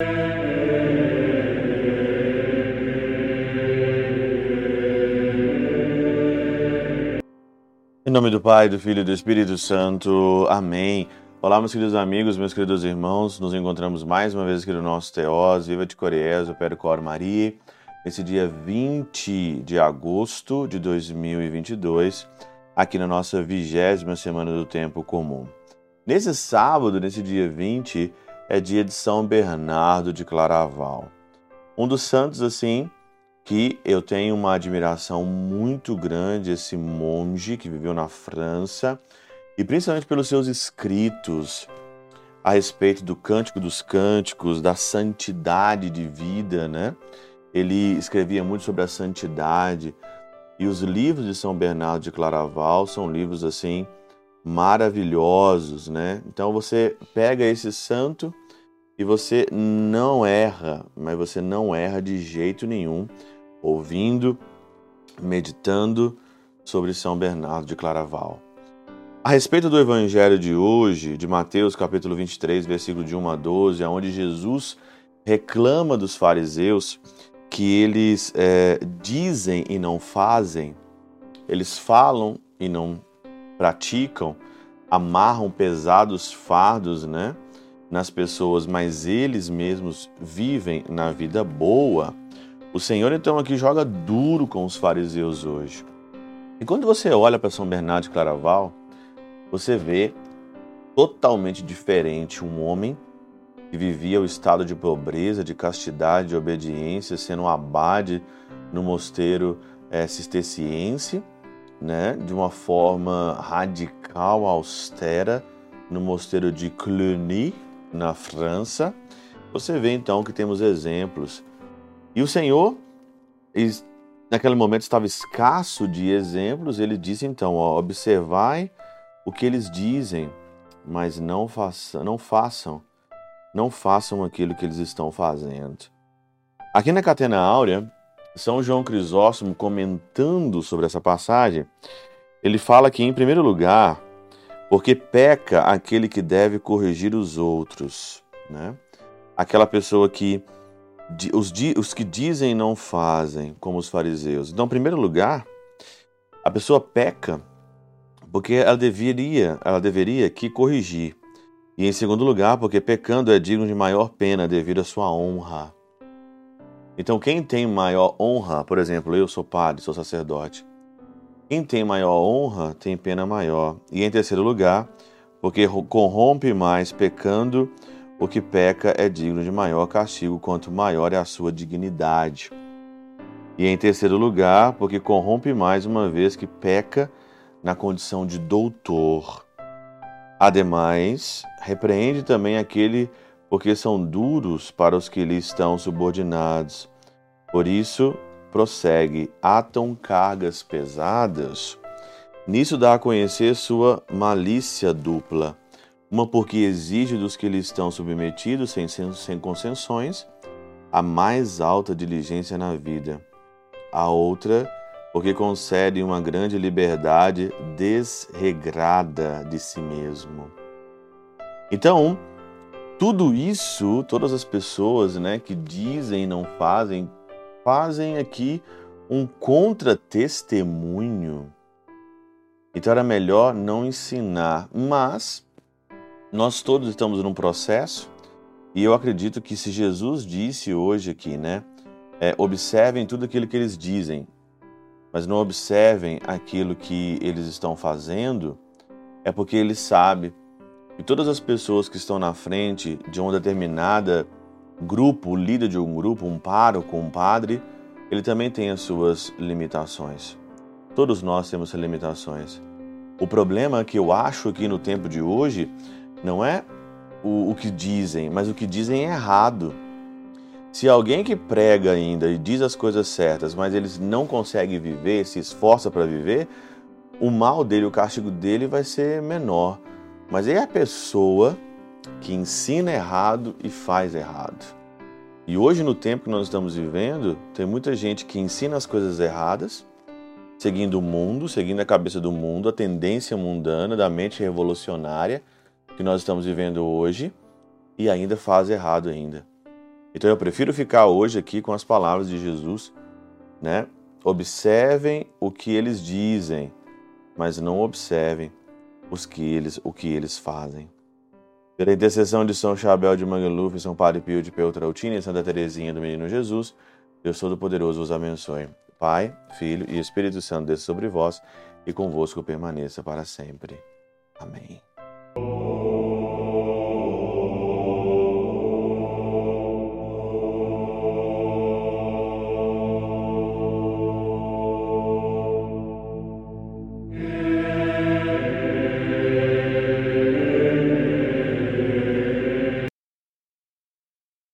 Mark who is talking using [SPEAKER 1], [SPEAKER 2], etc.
[SPEAKER 1] Em nome do Pai, do Filho e do Espírito Santo. Amém. Olá, meus queridos amigos, meus queridos irmãos. Nos encontramos mais uma vez aqui no nosso Teós, Viva de Coriés, o Cor Maria, nesse dia 20 de agosto de 2022, aqui na nossa vigésima semana do Tempo Comum. Nesse sábado, nesse dia 20, é dia de São Bernardo de Claraval. Um dos santos, assim, que eu tenho uma admiração muito grande esse monge que viveu na França e principalmente pelos seus escritos a respeito do Cântico dos Cânticos, da santidade de vida, né? Ele escrevia muito sobre a santidade e os livros de São Bernardo de Claraval são livros assim maravilhosos, né? Então você pega esse santo e você não erra, mas você não erra de jeito nenhum ouvindo, meditando sobre São Bernardo de Claraval. A respeito do evangelho de hoje, de Mateus capítulo 23, versículo de 1 a 12, onde Jesus reclama dos fariseus que eles é, dizem e não fazem, eles falam e não praticam, amarram pesados fardos, né, nas pessoas, mas eles mesmos vivem na vida boa. O Senhor então aqui joga duro com os fariseus hoje. E quando você olha para São Bernardo de Claraval, você vê totalmente diferente um homem que vivia o estado de pobreza, de castidade, de obediência, sendo um abade no mosteiro é, cisterciense, né, de uma forma radical, austera, no mosteiro de Cluny, na França. Você vê então que temos exemplos e o Senhor, naquele momento, estava escasso de exemplos. Ele disse então: ó, observai o que eles dizem, mas não, faça, não façam, não façam aquilo que eles estão fazendo. Aqui na Catena Áurea, São João Crisóstomo comentando sobre essa passagem, ele fala que, em primeiro lugar, porque peca aquele que deve corrigir os outros, né? Aquela pessoa que os, os que dizem não fazem, como os fariseus. Então, em primeiro lugar, a pessoa peca porque ela deveria, ela deveria que corrigir. E em segundo lugar, porque pecando é digno de maior pena devido à sua honra. Então, quem tem maior honra, por exemplo, eu sou padre, sou sacerdote. Quem tem maior honra tem pena maior. E em terceiro lugar, porque corrompe mais pecando o que peca é digno de maior castigo, quanto maior é a sua dignidade. E em terceiro lugar, porque corrompe mais uma vez que peca na condição de doutor. Ademais, repreende também aquele porque são duros para os que lhe estão subordinados. Por isso, prossegue, atam cargas pesadas. Nisso dá a conhecer sua malícia dupla uma porque exige dos que lhe estão submetidos, sem, sem concessões, a mais alta diligência na vida. A outra, porque concede uma grande liberdade desregrada de si mesmo. Então, tudo isso, todas as pessoas né, que dizem não fazem, fazem aqui um contra-testemunho. Então era melhor não ensinar, mas nós todos estamos num processo e eu acredito que se Jesus disse hoje aqui, né, é, observem tudo aquilo que eles dizem, mas não observem aquilo que eles estão fazendo, é porque ele sabe que todas as pessoas que estão na frente de um determinada grupo, líder de um grupo, um pároco, um padre, ele também tem as suas limitações. Todos nós temos limitações. O problema que eu acho aqui no tempo de hoje não é o, o que dizem, mas o que dizem é errado. Se alguém que prega ainda e diz as coisas certas, mas eles não conseguem viver, se esforça para viver, o mal dele, o castigo dele vai ser menor. Mas é a pessoa que ensina errado e faz errado. E hoje, no tempo que nós estamos vivendo, tem muita gente que ensina as coisas erradas, seguindo o mundo, seguindo a cabeça do mundo, a tendência mundana, da mente revolucionária que nós estamos vivendo hoje e ainda faz errado ainda. Então eu prefiro ficar hoje aqui com as palavras de Jesus, né? Observem o que eles dizem, mas não observem os que eles, o que eles fazem. Pela intercessão de São Chabel de Mangluf, São Padre Pio de Peltrautina e Santa Teresinha do Menino Jesus, Deus Todo-Poderoso os abençoe. Pai, Filho e Espírito Santo desça sobre vós e convosco permaneça para sempre. Amém.